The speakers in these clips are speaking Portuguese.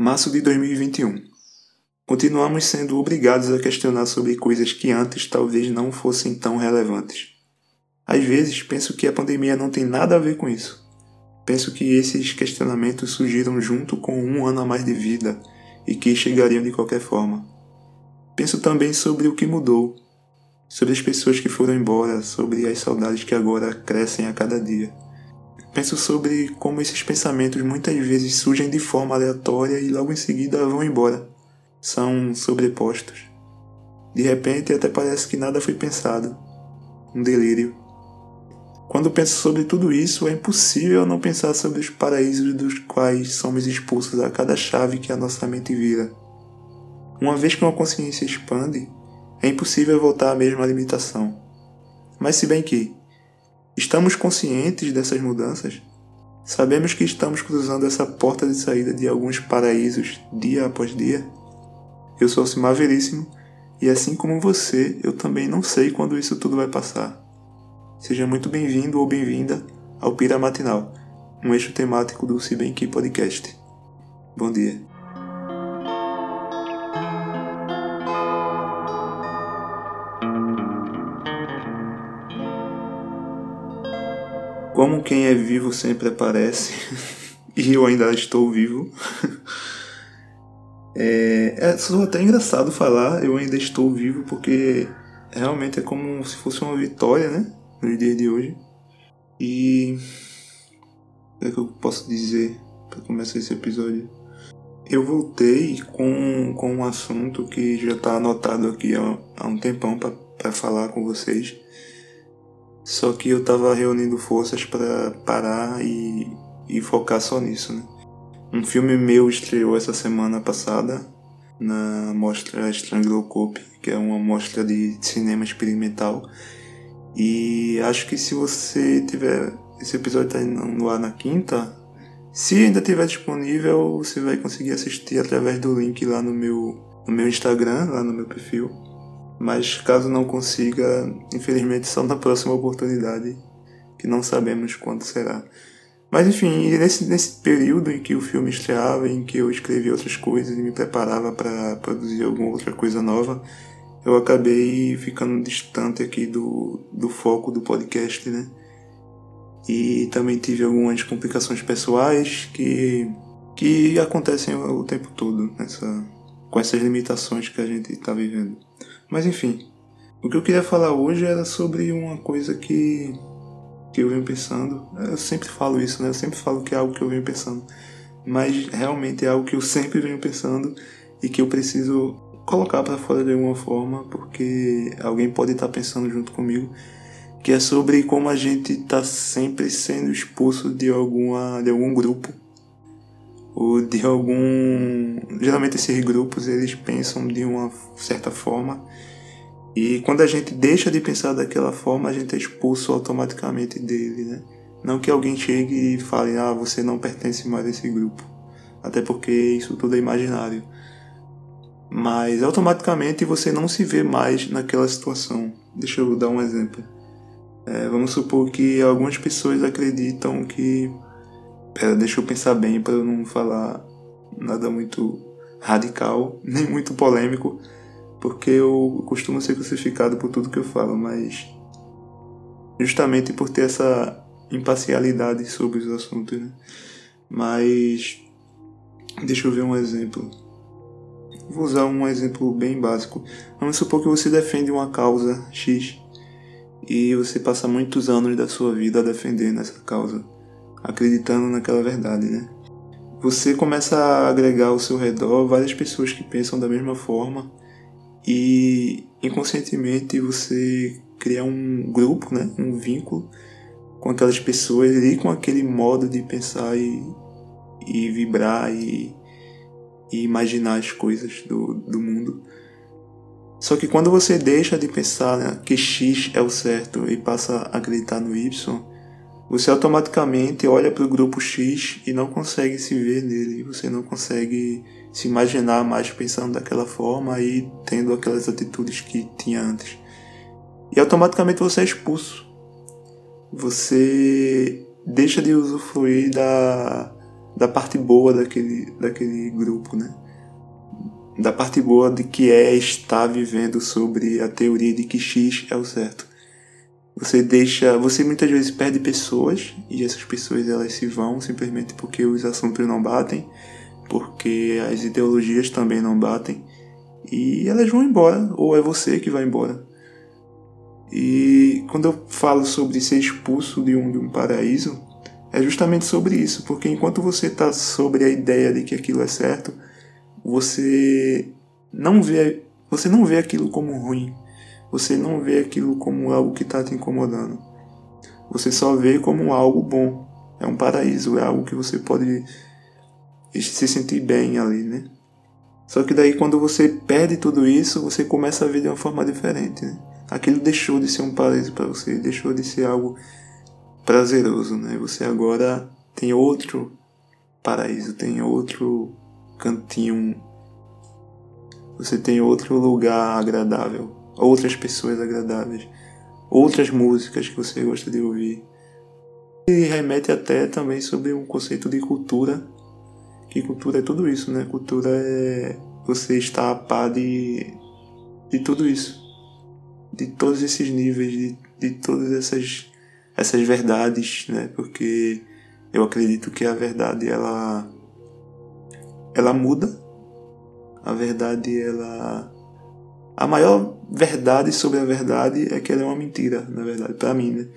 Março de 2021. Continuamos sendo obrigados a questionar sobre coisas que antes talvez não fossem tão relevantes. Às vezes penso que a pandemia não tem nada a ver com isso. Penso que esses questionamentos surgiram junto com um ano a mais de vida e que chegariam de qualquer forma. Penso também sobre o que mudou, sobre as pessoas que foram embora, sobre as saudades que agora crescem a cada dia. Penso sobre como esses pensamentos muitas vezes surgem de forma aleatória e logo em seguida vão embora. São sobrepostos. De repente até parece que nada foi pensado. Um delírio. Quando penso sobre tudo isso, é impossível não pensar sobre os paraísos dos quais somos expulsos a cada chave que a nossa mente vira. Uma vez que uma consciência expande, é impossível voltar à mesma limitação. Mas se bem que, Estamos conscientes dessas mudanças? Sabemos que estamos cruzando essa porta de saída de alguns paraísos dia após dia? Eu sou Simar Veríssimo e assim como você, eu também não sei quando isso tudo vai passar. Seja muito bem-vindo ou bem-vinda ao Pira Matinal, um eixo temático do Se Bem Que Podcast. Bom dia. Como quem é vivo sempre aparece, e eu ainda estou vivo. é, é só até engraçado falar, eu ainda estou vivo, porque realmente é como se fosse uma vitória, né? No dia de hoje. E. O que, é que eu posso dizer para começar esse episódio? Eu voltei com, com um assunto que já está anotado aqui há, há um tempão para falar com vocês só que eu tava reunindo forças para parar e, e focar só nisso, né? Um filme meu estreou essa semana passada na mostra Strangloscope, que é uma mostra de cinema experimental. E acho que se você tiver. Esse episódio tá no ar na quinta. Se ainda tiver disponível, você vai conseguir assistir através do link lá no meu, no meu Instagram, lá no meu perfil. Mas caso não consiga, infelizmente só na próxima oportunidade, que não sabemos quando será. Mas enfim, nesse, nesse período em que o filme estreava, em que eu escrevi outras coisas e me preparava para produzir alguma outra coisa nova, eu acabei ficando distante aqui do, do foco do podcast, né? E também tive algumas complicações pessoais que, que acontecem o tempo todo nessa, com essas limitações que a gente está vivendo. Mas enfim, o que eu queria falar hoje era sobre uma coisa que, que eu venho pensando. Eu sempre falo isso, né? Eu sempre falo que é algo que eu venho pensando. Mas realmente é algo que eu sempre venho pensando e que eu preciso colocar para fora de alguma forma, porque alguém pode estar pensando junto comigo, que é sobre como a gente está sempre sendo expulso de alguma de algum grupo ou de algum. Geralmente esses grupos eles pensam de uma certa forma e quando a gente deixa de pensar daquela forma a gente é expulso automaticamente dele, né? Não que alguém chegue e fale, ah, você não pertence mais a esse grupo, até porque isso tudo é imaginário. Mas automaticamente você não se vê mais naquela situação. Deixa eu dar um exemplo. É, vamos supor que algumas pessoas acreditam que Pera, deixa eu pensar bem para eu não falar nada muito radical, nem muito polêmico, porque eu costumo ser crucificado por tudo que eu falo, mas justamente por ter essa imparcialidade sobre os assuntos, né? Mas deixa eu ver um exemplo. Vou usar um exemplo bem básico. Vamos supor que você defende uma causa X e você passa muitos anos da sua vida defendendo essa causa acreditando naquela verdade, né? Você começa a agregar ao seu redor várias pessoas que pensam da mesma forma e inconscientemente você cria um grupo, né? Um vínculo com aquelas pessoas e com aquele modo de pensar e, e vibrar e, e imaginar as coisas do, do mundo. Só que quando você deixa de pensar né, que X é o certo e passa a acreditar no Y, você automaticamente olha para o grupo X e não consegue se ver nele, você não consegue se imaginar mais pensando daquela forma e tendo aquelas atitudes que tinha antes. E automaticamente você é expulso. Você deixa de usufruir da, da parte boa daquele, daquele grupo, né? Da parte boa de que é estar vivendo sobre a teoria de que X é o certo. Você deixa, você muitas vezes perde pessoas e essas pessoas elas se vão simplesmente porque os assuntos não batem, porque as ideologias também não batem e elas vão embora ou é você que vai embora. E quando eu falo sobre ser expulso de um, de um paraíso, é justamente sobre isso, porque enquanto você está sobre a ideia de que aquilo é certo, você não vê, você não vê aquilo como ruim, você não vê aquilo como algo que está te incomodando. Você só vê como algo bom. É um paraíso, é algo que você pode se sentir bem ali, né? Só que daí quando você perde tudo isso, você começa a ver de uma forma diferente, né? Aquilo deixou de ser um paraíso para você, deixou de ser algo prazeroso, né? Você agora tem outro paraíso, tem outro cantinho, você tem outro lugar agradável, outras pessoas agradáveis, outras músicas que você gosta de ouvir. E remete até também sobre um conceito de cultura, que cultura é tudo isso, né? Cultura é você estar a par de, de tudo isso, de todos esses níveis, de, de todas essas essas verdades, né? Porque eu acredito que a verdade ela ela muda. A verdade ela a maior verdade sobre a verdade é que ela é uma mentira, na verdade, para mim, né?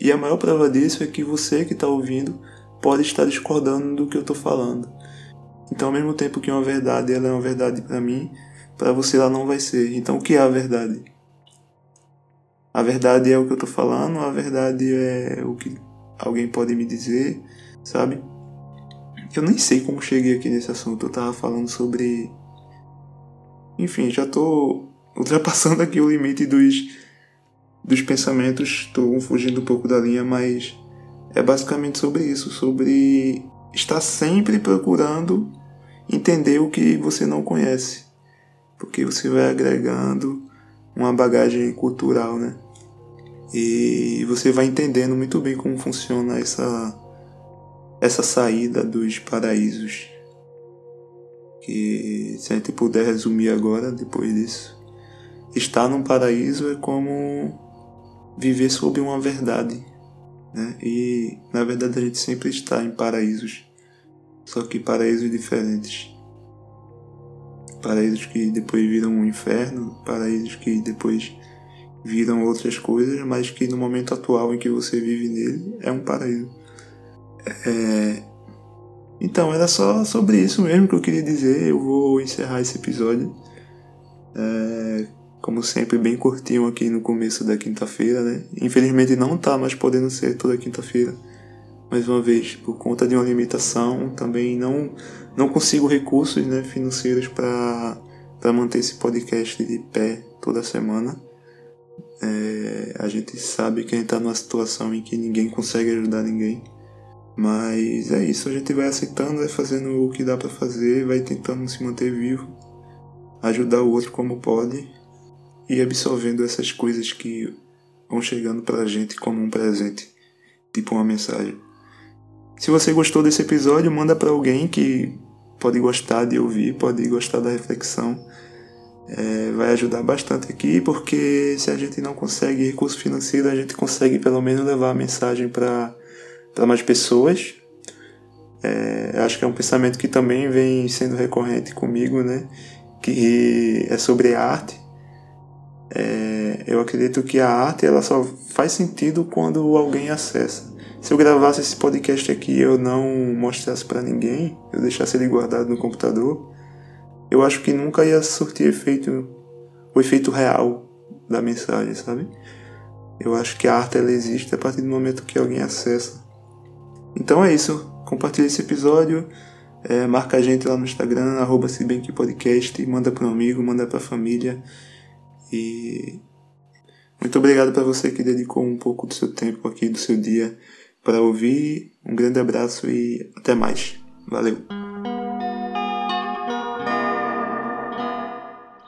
E a maior prova disso é que você que está ouvindo pode estar discordando do que eu estou falando. Então, ao mesmo tempo que uma verdade ela é uma verdade para mim, para você ela não vai ser. Então, o que é a verdade? A verdade é o que eu tô falando, a verdade é o que alguém pode me dizer, sabe? Eu nem sei como cheguei aqui nesse assunto. Eu tava falando sobre. Enfim, já tô ultrapassando aqui o limite dos, dos pensamentos, tô fugindo um pouco da linha, mas é basicamente sobre isso, sobre estar sempre procurando entender o que você não conhece, porque você vai agregando uma bagagem cultural, né? E você vai entendendo muito bem como funciona essa essa saída dos paraísos. Que se a gente puder resumir agora, depois disso, estar num paraíso é como viver sob uma verdade, né? E na verdade a gente sempre está em paraísos, só que paraísos diferentes. Paraísos que depois viram um inferno, paraísos que depois viram outras coisas, mas que no momento atual em que você vive nele é um paraíso. É... Então, era só sobre isso mesmo que eu queria dizer. Eu vou encerrar esse episódio. É... Como sempre, bem curtinho aqui no começo da quinta-feira, né? Infelizmente não tá mais podendo ser toda quinta-feira. Mais uma vez, por conta de uma limitação, também não, não consigo recursos né, financeiros para manter esse podcast de pé toda semana. É, a gente sabe que a gente está numa situação em que ninguém consegue ajudar ninguém. Mas é isso, a gente vai aceitando, vai fazendo o que dá para fazer, vai tentando se manter vivo, ajudar o outro como pode e absorvendo essas coisas que vão chegando pra gente como um presente, tipo uma mensagem. Se você gostou desse episódio, manda para alguém que pode gostar de ouvir, pode gostar da reflexão é, vai ajudar bastante aqui, porque se a gente não consegue recurso financeiro, a gente consegue pelo menos levar a mensagem para mais pessoas. É, acho que é um pensamento que também vem sendo recorrente comigo, né? Que é sobre arte. É, eu acredito que a arte ela só faz sentido quando alguém acessa. Se eu gravasse esse podcast aqui eu não mostrasse para ninguém, eu deixasse ele guardado no computador, eu acho que nunca ia surtir efeito, o efeito real da mensagem, sabe? Eu acho que a arte ela existe a partir do momento que alguém acessa. Então é isso. Compartilhe esse episódio. É, marca a gente lá no Instagram, arroba podcast, manda para um amigo, manda para a família. E muito obrigado para você que dedicou um pouco do seu tempo aqui, do seu dia, para ouvir. Um grande abraço e até mais. Valeu!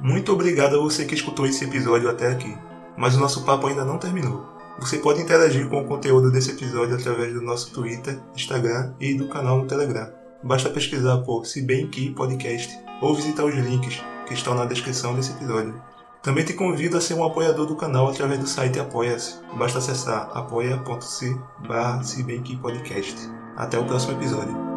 Muito obrigado a você que escutou esse episódio até aqui, mas o nosso papo ainda não terminou. Você pode interagir com o conteúdo desse episódio através do nosso Twitter, Instagram e do canal no Telegram. Basta pesquisar por Se Bem Que Podcast ou visitar os links que estão na descrição desse episódio. Também te convido a ser um apoiador do canal através do site Apoia-se. Basta acessar apoia.se barra Até o próximo episódio.